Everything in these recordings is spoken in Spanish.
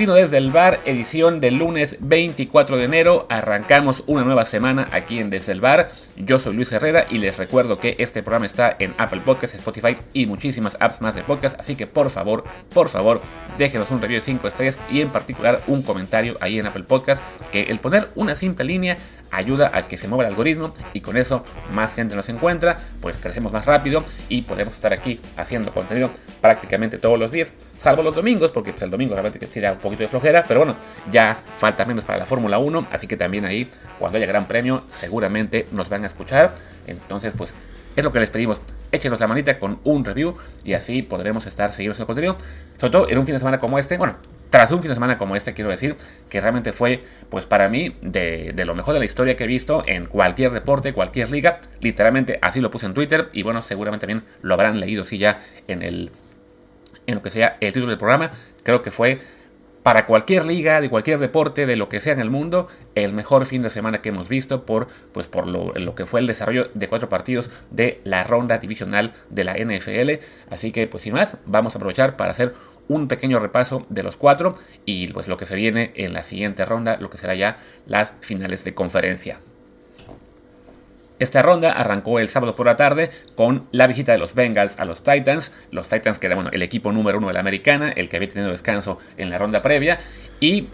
Desde el bar, edición del lunes 24 de enero. Arrancamos una nueva semana aquí en Desde el bar. Yo soy Luis Herrera y les recuerdo que este programa está en Apple Podcasts, Spotify y muchísimas apps más de podcast. Así que por favor, por favor, déjenos un review de 5 estrellas y en particular un comentario ahí en Apple Podcasts. Que el poner una simple línea ayuda a que se mueva el algoritmo y con eso más gente nos encuentra, pues crecemos más rápido y podemos estar aquí haciendo contenido prácticamente todos los días, salvo los domingos, porque pues, el domingo realmente que da un poquito de flojera, pero bueno, ya falta menos para la Fórmula 1, así que también ahí, cuando haya gran premio, seguramente nos van a escuchar, entonces pues es lo que les pedimos. Échenos la manita con un review y así podremos estar siguiendo el contenido. Sobre todo en un fin de semana como este. Bueno, tras un fin de semana como este, quiero decir que realmente fue, pues para mí, de, lo mejor de la historia que he visto en cualquier deporte, cualquier liga. Literalmente así lo puse en Twitter y bueno, seguramente también lo habrán leído sí ya en el en lo que sea el título del programa. Creo que fue para cualquier liga, de cualquier deporte, de lo que sea en el mundo, el mejor fin de semana que hemos visto por, pues por lo, lo, que fue el desarrollo de cuatro partidos de la ronda divisional de la NFL. Así que, pues sin más, vamos a aprovechar para hacer un pequeño repaso de los cuatro y pues lo que se viene en la siguiente ronda, lo que será ya las finales de conferencia. Esta ronda arrancó el sábado por la tarde con la visita de los Bengals a los Titans. Los Titans que era bueno, el equipo número uno de la americana, el que había tenido descanso en la ronda previa. Y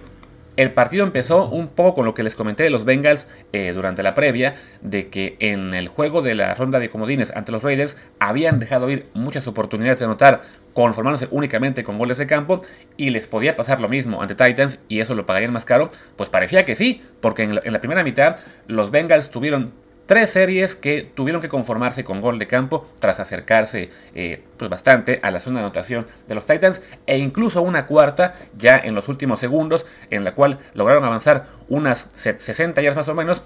el partido empezó un poco con lo que les comenté de los Bengals eh, durante la previa, de que en el juego de la ronda de comodines ante los Raiders habían dejado ir muchas oportunidades de anotar conformándose únicamente con goles de campo y les podía pasar lo mismo ante Titans y eso lo pagarían más caro, pues parecía que sí, porque en la primera mitad los Bengals tuvieron Tres series que tuvieron que conformarse con gol de campo tras acercarse eh, pues bastante a la zona de anotación de los Titans e incluso una cuarta ya en los últimos segundos en la cual lograron avanzar unas 60 yardas más o menos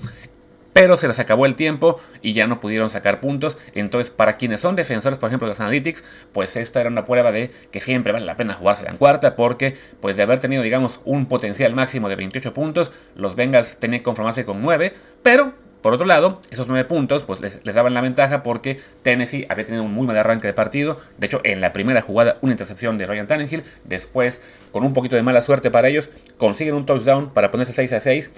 pero se les acabó el tiempo y ya no pudieron sacar puntos. Entonces, para quienes son defensores, por ejemplo, de los Analytics, pues esta era una prueba de que siempre vale la pena jugarse en cuarta, porque pues de haber tenido, digamos, un potencial máximo de 28 puntos, los Bengals tenían que conformarse con 9, pero por otro lado, esos nueve puntos pues les, daban la ventaja porque Tennessee había tenido un muy mal arranque de partido. De hecho, en la primera jugada una intercepción de Ryan Tannehill. Después, con un poquito de mala suerte para ellos, consiguen un touchdown para ponerse 6 a 6.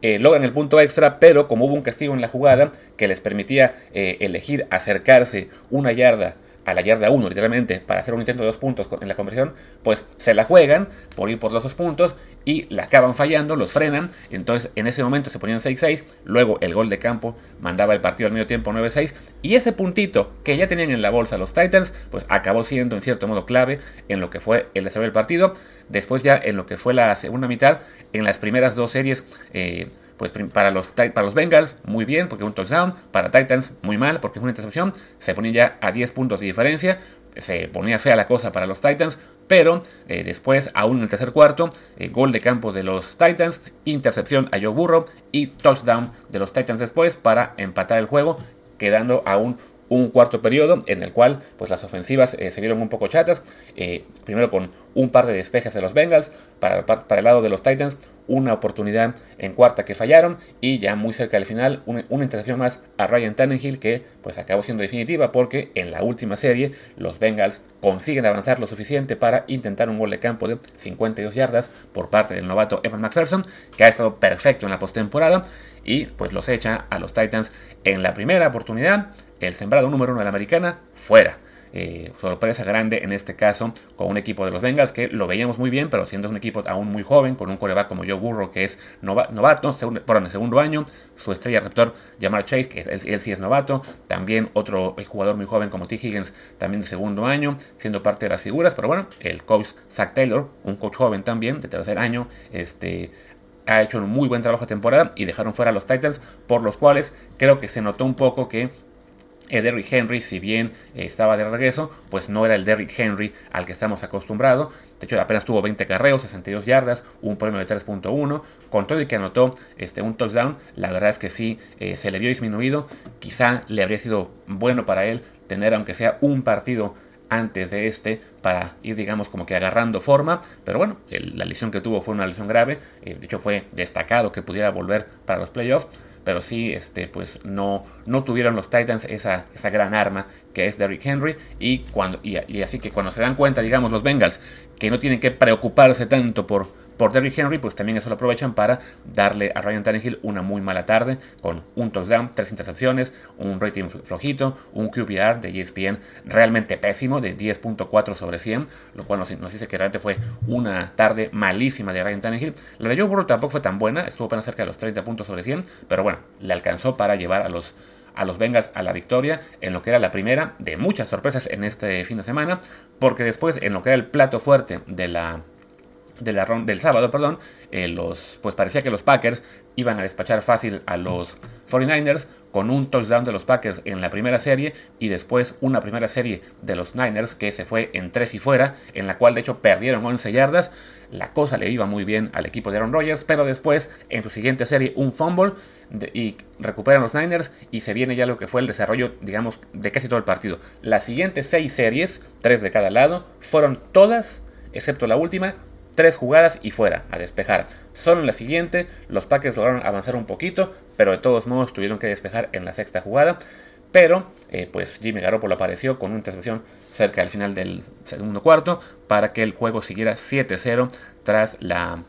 Eh, logran el punto extra, pero como hubo un castigo en la jugada que les permitía eh, elegir acercarse una yarda a la yarda 1, literalmente, para hacer un intento de dos puntos en la conversión, pues se la juegan por ir por los dos puntos y la acaban fallando, los frenan, entonces en ese momento se ponían 6-6, luego el gol de campo mandaba el partido al medio tiempo 9-6 y ese puntito que ya tenían en la bolsa los Titans, pues acabó siendo en cierto modo clave en lo que fue el desarrollo del partido, después ya en lo que fue la segunda mitad, en las primeras dos series, eh, pues para los, para los Bengals, muy bien, porque un touchdown. Para Titans, muy mal, porque es una intercepción. Se ponía ya a 10 puntos de diferencia. Se ponía fea la cosa para los Titans. Pero eh, después, aún en el tercer cuarto, eh, gol de campo de los Titans, intercepción a Joe Burrow y touchdown de los Titans después para empatar el juego, quedando aún un cuarto periodo en el cual pues las ofensivas eh, se vieron un poco chatas. primero con un par de despejes de los Bengals, para, para el lado de los Titans una oportunidad en cuarta que fallaron y ya muy cerca del final una, intercepción más a Ryan Tannehill que pues acabó siendo definitiva porque en la última serie los Bengals consiguen avanzar lo suficiente para intentar un gol de campo de 52 yardas por parte del novato Evan McPherson que ha estado perfecto en la postemporada y pues los echa a los Titans en la primera oportunidad el sembrado número uno de la americana fuera eh, sorpresa grande en este caso con un equipo de los Bengals que lo veíamos muy bien, pero siendo un equipo aún muy joven, con un coreback como Joe Burrow que es novato, en el segundo año, su estrella receptor Jamar Chase, que él, sí es novato, también otro jugador muy joven como T. Higgins, también de segundo año, siendo parte de las figuras, pero bueno, el coach Zach Taylor, un coach joven también, de tercer año, este, ha hecho un muy buen trabajo de temporada y dejaron fuera a los Titans, por los cuales creo que se notó un poco que el Derrick Henry, si bien estaba de regreso, pues no era el Derrick Henry al que estamos acostumbrados. De hecho, apenas tuvo 20 carreos, 62 yardas, un premio de 3.1. Con todo y que anotó este, un touchdown, la verdad es que sí eh, se le vio disminuido. Quizá le habría sido bueno para él tener, aunque sea un partido antes de este para ir digamos como que agarrando forma pero bueno la lesión que tuvo fue una lesión grave eh, de hecho fue destacado que pudiera volver para los playoffs pero sí, este, pues no, no tuvieron los Titans esa, esa gran arma que es Derrick Henry, y, cuando, y, y así que cuando se dan cuenta, digamos, los Bengals, que no tienen que preocuparse tanto por por Derrick Henry, pues también eso lo aprovechan para darle a Ryan Tannehill una muy mala tarde con un touchdown, tres intercepciones, un rating flojito, un QBR de ESPN realmente pésimo de 10.4 sobre 100, lo cual nos, dice que realmente fue una tarde malísima de Ryan Tannehill. La de Joe Burrow tampoco fue tan buena, estuvo apenas cerca de los 30 puntos sobre 100, pero bueno, le alcanzó para llevar a los a los Bengals a la victoria en lo que era la primera de muchas sorpresas en este fin de semana, porque después en lo que era el plato fuerte de la de la del sábado, perdón, eh, los, pues parecía que los Packers iban a despachar fácil a los 49ers con un touchdown de los Packers en la primera serie y después una primera serie de los Niners que se fue en 3 y fuera, en la cual de hecho perdieron 11 yardas. La cosa le iba muy bien al equipo de Aaron Rodgers, pero después en su siguiente serie un fumble y recuperan los Niners y se viene ya lo que fue el desarrollo, digamos, de casi todo el partido. Las siguientes 6 series, 3 de cada lado, fueron todas, excepto la última, tres jugadas y fuera, a despejar. Solo en la siguiente, los Packers lograron avanzar un poquito, pero de todos modos tuvieron que despejar en la sexta jugada. Pero, eh, pues Jimmy Garoppolo apareció con una intercepción cerca del final del segundo cuarto para que el juego siguiera 7-0 tras la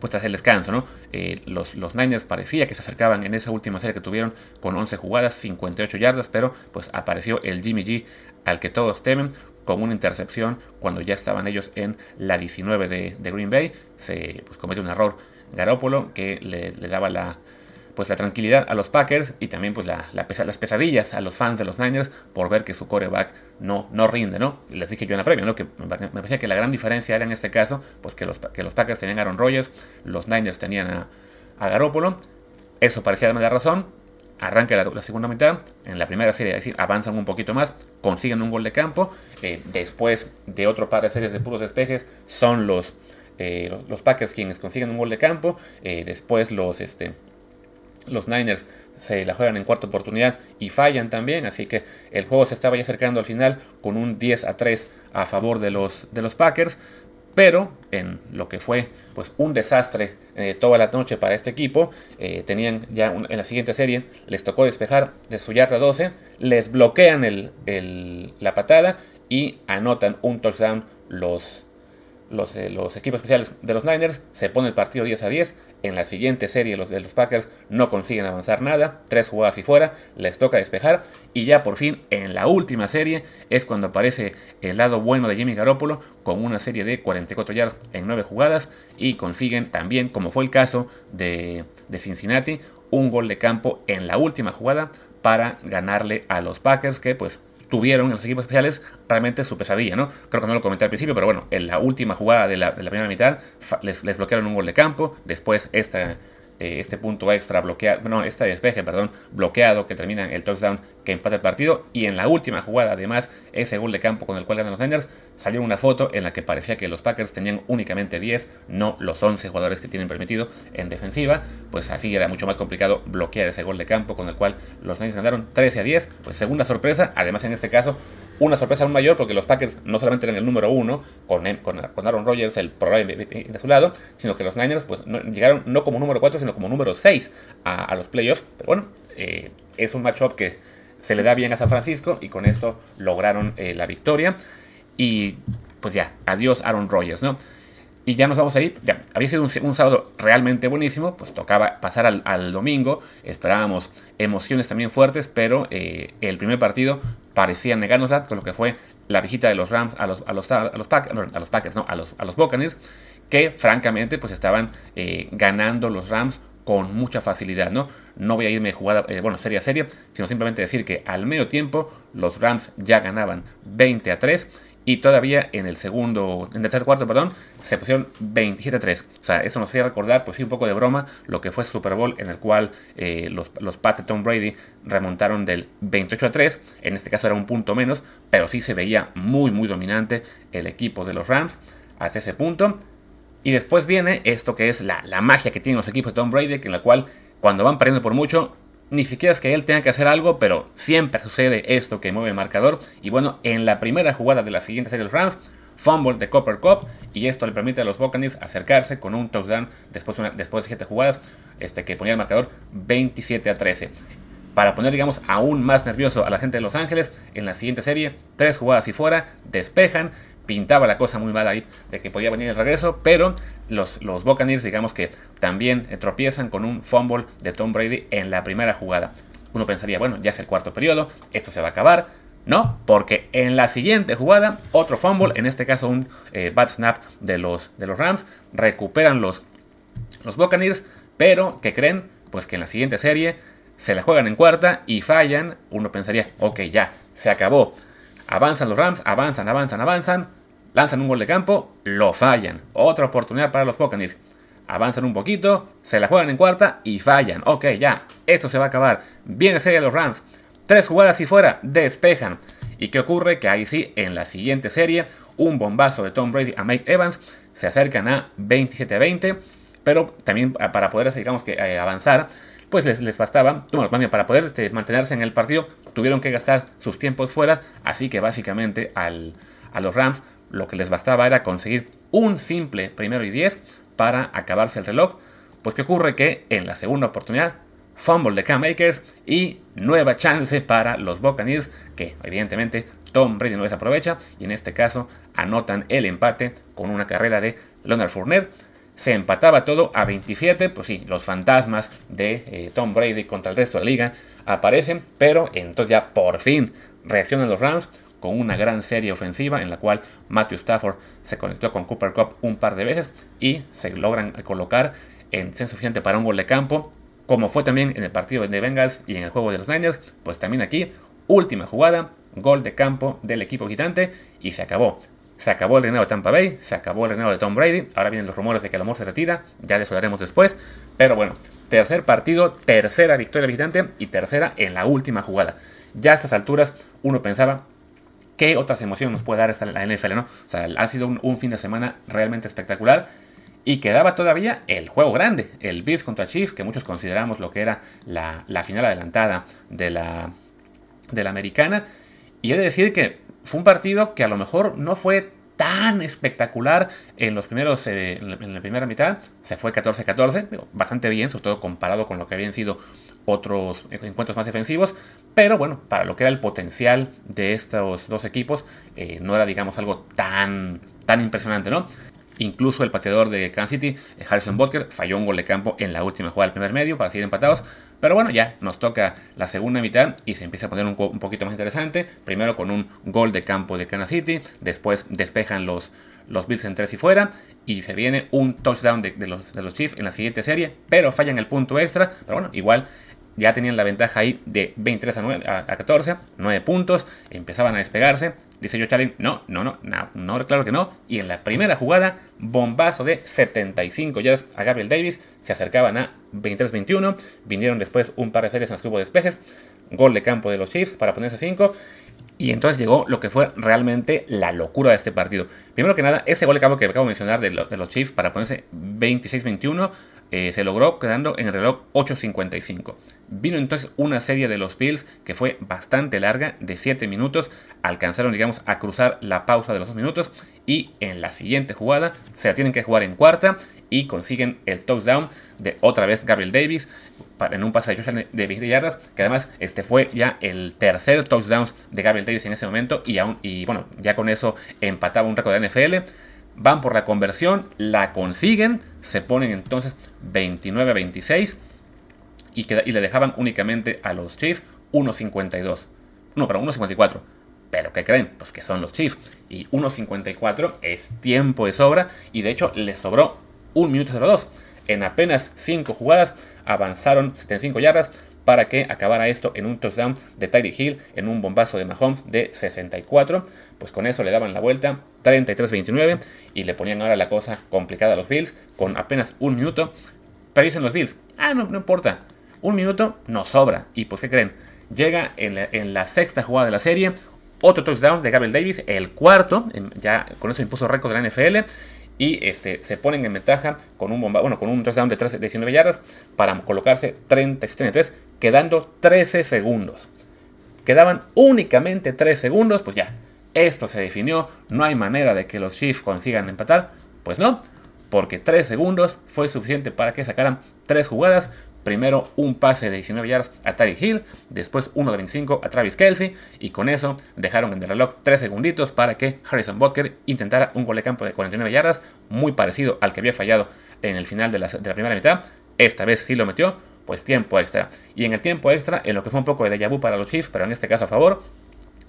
pues tras el descanso, ¿no? Eh, los, los, Niners parecía que se acercaban en esa última serie que tuvieron con 11 jugadas, 58 yardas, pero pues apareció el Jimmy G al que todos temen, con una intercepción cuando ya estaban ellos en la 19 de, Green Bay. Se pues, comete un error Garópolo que le, daba la, pues, la tranquilidad a los Packers y también pues, la, las pesadillas a los fans de los Niners por ver que su coreback no, no rinde. ¿no? Les dije yo en la previa que me parecía que la gran diferencia era en este caso pues, que, los, que los Packers tenían Aaron Rodgers, los Niners tenían a, a Garópolo. Eso parecía darme la razón, arranca la, segunda mitad, en la primera serie, es decir, avanzan un poquito más, consiguen un gol de campo, eh, después de otro par de series de puros despejes, son los, eh, los, Packers quienes consiguen un gol de campo, eh, después los, este, los Niners se la juegan en cuarta oportunidad y fallan también, así que el juego se estaba ya acercando al final con un 10 a 3 a favor de los, de los Packers, pero en lo que fue pues un desastre eh, toda la noche para este equipo, eh, tenían ya en la siguiente serie, les tocó despejar de su yarda 12, les bloquean el, la patada y anotan un touchdown los, los, eh, los, equipos especiales de los Niners, se pone el partido 10 a 10, en la siguiente serie los de los Packers no consiguen avanzar nada, tres jugadas y fuera, les toca despejar y ya por fin en la última serie es cuando aparece el lado bueno de Jimmy Garoppolo con una serie de 44 yardas en 9 jugadas y consiguen también, como fue el caso de, de Cincinnati, un gol de campo en la última jugada para ganarle a los Packers que pues tuvieron en los equipos especiales realmente su pesadilla, ¿no? Creo que no lo comenté al principio, pero bueno, en la última jugada de la, primera mitad les, bloquearon un gol de campo, después esta eh, este punto extra bloqueado, no, este despeje, perdón, bloqueado que termina el touchdown que empata el partido. Y en la última jugada, además, ese gol de campo con el cual ganan los Niners, salió una foto en la que parecía que los Packers tenían únicamente 10, no los 11 jugadores que tienen permitido en defensiva. Pues así era mucho más complicado bloquear ese gol de campo con el cual los Niners ganaron 13 a 10. Pues segunda sorpresa, además en este caso, una sorpresa aún mayor porque los Packers no solamente eran el número uno con, con, Aaron Rodgers, el probable de su lado, sino que los Niners pues, llegaron no como número 4, sino como número 6 a, los playoffs. Pero bueno, eh, es un matchup que se le da bien a San Francisco y con esto lograron eh, la victoria. Y pues ya, adiós Aaron Rodgers, ¿no? Y ya nos vamos a ir. Ya, había sido un, sábado realmente buenísimo. Pues tocaba pasar al, domingo. Esperábamos emociones también fuertes. Pero eh, el primer partido parecía negárnosla con lo que fue la visita de los Rams a los, a los, a los, a los Packers, no, a los, a los Buccaneers. Que francamente pues estaban eh, ganando los Rams con mucha facilidad, ¿no? No voy a irme jugada, eh, bueno, serie a serie, sino simplemente decir que al medio tiempo los Rams ya ganaban 20 a 3 y todavía en el segundo, en el tercer cuarto, perdón, se pusieron 27 a 3. O sea, eso nos hacía recordar, pues sí, un poco de broma, lo que fue Super Bowl, en el cual eh, los, los Pats de Tom Brady remontaron del 28 a 3. En este caso era un punto menos, pero sí se veía muy, muy dominante el equipo de los Rams hasta ese punto. Y después viene esto que es la, la magia que tienen los equipos de Tom Brady, en la cual cuando van perdiendo por mucho, ni siquiera es que él tenga que hacer algo, pero siempre sucede esto que mueve el marcador. Y bueno, en la primera jugada de la siguiente serie de los Rams, fumble de Copper Cup y esto le permite a los Buccaneers acercarse con un touchdown después, después de 7 jugadas este, que ponía el marcador 27 a 13. Para poner, digamos, aún más nervioso a la gente de Los Ángeles, en la siguiente serie, tres jugadas y fuera, despejan, pintaba la cosa muy mal ahí de que podía venir el regreso, pero los, los Buccaneers, digamos que también tropiezan con un fumble de Tom Brady en la primera jugada. Uno pensaría, bueno, ya es el cuarto periodo, esto se va a acabar. No, porque en la siguiente jugada, otro fumble, en este caso un eh, bad snap de los, de los Rams, recuperan los, los Buccaneers, pero ¿qué creen? Pues que en la siguiente serie se la juegan en cuarta y fallan. Uno pensaría, ok, ya, se acabó. Avanzan los Rams, avanzan, avanzan, avanzan. Lanzan un gol de campo, lo fallan. Otra oportunidad para los Buccaneers. Avanzan un poquito, se la juegan en cuarta y fallan. Ok, ya, esto se va a acabar. Viene serie los Rams. Tres jugadas y fuera, despejan. ¿Y qué ocurre? Que ahí sí, en la siguiente serie, un bombazo de Tom Brady a Mike Evans. Se acercan a 27 20. Pero también para poder, digamos que eh, avanzar, pues les, bastaba, bueno, para poder este, mantenerse en el partido, tuvieron que gastar sus tiempos fuera, así que básicamente al, a los Rams lo que les bastaba era conseguir un simple primero y 10 para acabarse el reloj. Pues que ocurre que en la segunda oportunidad, fumble de Cam Akers y nueva chance para los Buccaneers, que evidentemente Tom Brady no desaprovecha. Y en este caso anotan el empate con una carrera de Leonard Fournette se empataba todo a 27, pues sí, los fantasmas de eh, Tom Brady contra el resto de la liga aparecen, pero entonces ya por fin reaccionan los Rams con una gran serie ofensiva en la cual Matthew Stafford se conectó con Cooper Cup un par de veces y se logran colocar en ser suficiente para un gol de campo, como fue también en el partido de Bengals y en el juego de los Niners, pues también aquí, última jugada, gol de campo del equipo gigante y se acabó. Se acabó el reinado de Tampa Bay, se acabó el reinado de Tom Brady. Ahora vienen los rumores de que el amor se retira. Ya eso hablaremos después. Pero bueno, tercer partido, tercera victoria visitante y tercera en la última jugada. Ya a estas alturas uno pensaba qué otras emociones nos puede dar esta, la NFL, ¿no? O sea, ha sido un, fin de semana realmente espectacular. Y quedaba todavía el juego grande, el Bills contra Chiefs, que muchos consideramos lo que era la, final adelantada de la, de la americana. Y he de decir que fue un partido que a lo mejor no fue tan espectacular en los primeros eh, en, la, primera mitad. Se fue 14-14 bastante bien sobre todo comparado con lo que habían sido otros encuentros más defensivos. Pero bueno para lo que era el potencial de estos dos equipos eh, no era digamos algo tan tan impresionante no Incluso el pateador de Kansas City, Harrison Butker, falló un gol de campo en la última jugada del primer medio para seguir empatados. Pero bueno, ya nos toca la segunda mitad y se empieza a poner un, poquito más interesante. Primero con un gol de campo de Kansas City, después despejan los, los Bills en tres y fuera. Y se viene un touchdown de, los, de los Chiefs en la siguiente serie, pero fallan el punto extra. Pero bueno, igual ya tenían la ventaja ahí de 23 a, 9, a, 14, 9 puntos, empezaban a despegarse. Dice yo Challenge, no, no, no, no, no, claro que no. Y en la primera jugada, bombazo de 75 yardas a Gabriel Davis, se acercaban a 23-21, vinieron después un par de series en el grupo de despejes, gol de campo de los Chiefs para ponerse 5. Y entonces llegó lo que fue realmente la locura de este partido. Primero que nada, ese gol de campo que acabo de mencionar de los Chiefs para ponerse 26-21 eh, se logró quedando en el reloj 8.55. Vino entonces una serie de los Bills que fue bastante larga, de 7 minutos. Alcanzaron, digamos, a cruzar la pausa de los 2 minutos. Y en la siguiente jugada se la tienen que jugar en cuarta y consiguen el touchdown de otra vez Gabriel Davis en un pase de 20 yardas, que además este fue ya el tercer touchdown de Gabriel Davis en ese momento y, aún, y bueno, ya con eso empataba un récord de NFL van por la conversión, la consiguen, se ponen entonces 29-26 y, y, le dejaban únicamente a los Chiefs 1.52. No, pero 1.54. Pero ¿qué creen? Pues que son los Chiefs. Y 1.54 es tiempo de sobra y de hecho les sobró 1 minuto 02. En apenas 5 jugadas avanzaron 75 yardas para que acabara esto en un touchdown de Tyree Hill, en un bombazo de Mahomes de 64. Pues con eso le daban la vuelta 33-29 y le ponían ahora la cosa complicada a los Bills con apenas un minuto. Pero dicen los Bills, ah, no, no importa, un minuto nos sobra. ¿Y pues qué creen? Llega en la, sexta jugada de la serie, otro touchdown de Gabriel Davis, el cuarto, ya con eso impuso récord de la NFL y este, se ponen en ventaja con un bomba, bueno, con un touchdown de 13, 19 yardas para colocarse 30-33, quedando 13 segundos. Quedaban únicamente 3 segundos, pues ya, esto se definió, no hay manera de que los Chiefs consigan empatar. Pues no, porque 3 segundos fue suficiente para que sacaran 3 jugadas. Primero un pase de 19 yardas a Tariq Hill, después uno de 25 a Travis Kelsey, y con eso dejaron en el reloj 3 segunditos para que Harrison Butker intentara un gol de campo de 49 yardas, muy parecido al que había fallado en el final de la, primera mitad. Esta vez sí lo metió, pues tiempo extra. Y en el tiempo extra, en lo que fue un poco de déjà vu para los Chiefs, pero en este caso a favor,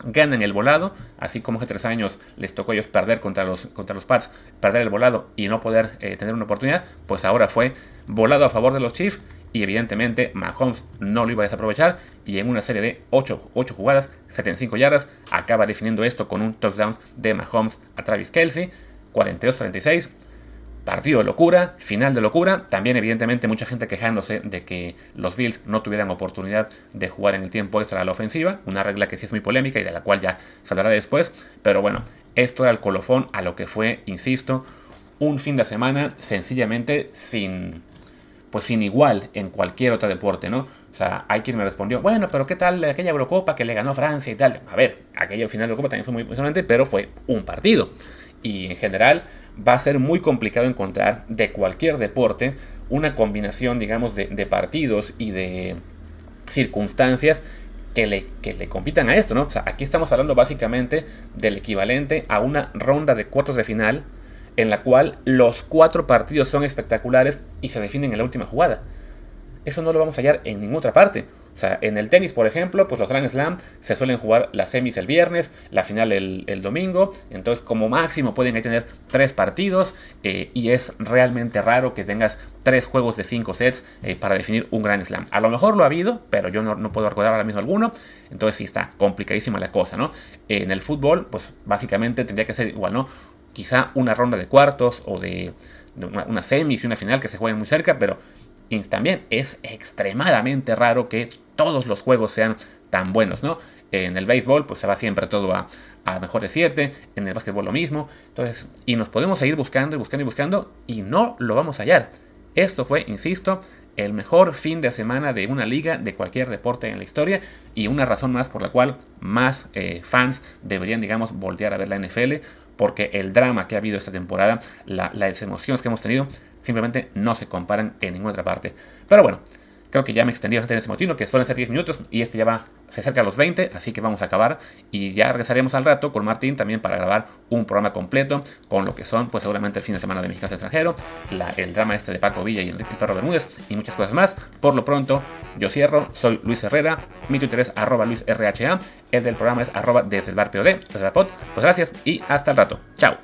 ganan el volado, así como hace tres años les tocó a ellos perder contra los, contra los Pats, perder el volado y no poder eh, tener una oportunidad, pues ahora fue volado a favor de los Chiefs y evidentemente Mahomes no lo iba a desaprovechar y en una serie de 8, 8 jugadas, 75 yardas, acaba definiendo esto con un touchdown de Mahomes a Travis Kelsey, 42-36, Partido de locura, final de locura. También, evidentemente, mucha gente quejándose de que los Bills no tuvieran oportunidad de jugar en el tiempo extra a la ofensiva. Una regla que sí es muy polémica y de la cual ya se hablará después. Pero bueno, esto era el colofón a lo que fue, insisto, un fin de semana sencillamente sin, pues sin igual en cualquier otro deporte, ¿no? O sea, hay quien me respondió, bueno, pero ¿qué tal aquella Eurocopa que le ganó Francia y tal? A ver, aquella final de Eurocopa también fue muy impresionante, pero fue un partido. Y en general va a ser muy complicado encontrar de cualquier deporte una combinación, digamos, de, partidos y de circunstancias que le, que le, compitan a esto, ¿no? O sea, aquí estamos hablando básicamente del equivalente a una ronda de cuartos de final en la cual los cuatro partidos son espectaculares y se definen en la última jugada. Eso no lo vamos a hallar en ninguna otra parte. O sea, en el tenis, por ejemplo, pues los Grand Slam se suelen jugar las semis el viernes, la final el, domingo. Entonces, como máximo pueden tener tres partidos eh, y es realmente raro que tengas tres juegos de cinco sets eh, para definir un Grand Slam. A lo mejor lo ha habido, pero yo no, puedo recordar ahora mismo alguno. Entonces, sí está complicadísima la cosa, ¿no? En el fútbol, pues básicamente tendría que ser igual, ¿no? Quizá una ronda de cuartos o de, una, una semis y una final que se jueguen muy cerca, pero también es extremadamente raro que todos los juegos sean tan buenos, ¿no? En el béisbol, pues se va siempre todo a, a mejor de 7, en el básquetbol lo mismo, entonces, y nos podemos seguir buscando y buscando y buscando, y no lo vamos a hallar. Esto fue, insisto, el mejor fin de semana de una liga de cualquier deporte en la historia y una razón más por la cual más eh, fans deberían, digamos, voltear a ver la NFL porque el drama que ha habido esta temporada, las emociones que hemos tenido, simplemente no se comparan en ninguna otra parte. Pero bueno, creo que ya me extendí bastante en ese motivo, que suelen ser 10 minutos y este ya va, se acerca a los 20, así que vamos a acabar y ya regresaremos al rato con Martín también para grabar un programa completo con lo que son, pues seguramente el fin de semana de Mexicanos extranjero, el drama este de Paco Villa y Enrique Perro Bermúdez y muchas cosas más. Por lo pronto, yo cierro, soy Luis Herrera, mi Twitter es arroba LuisRHA, el del programa es arroba desde el bar POD, desde la pod. Pues gracias y hasta el rato. Chao.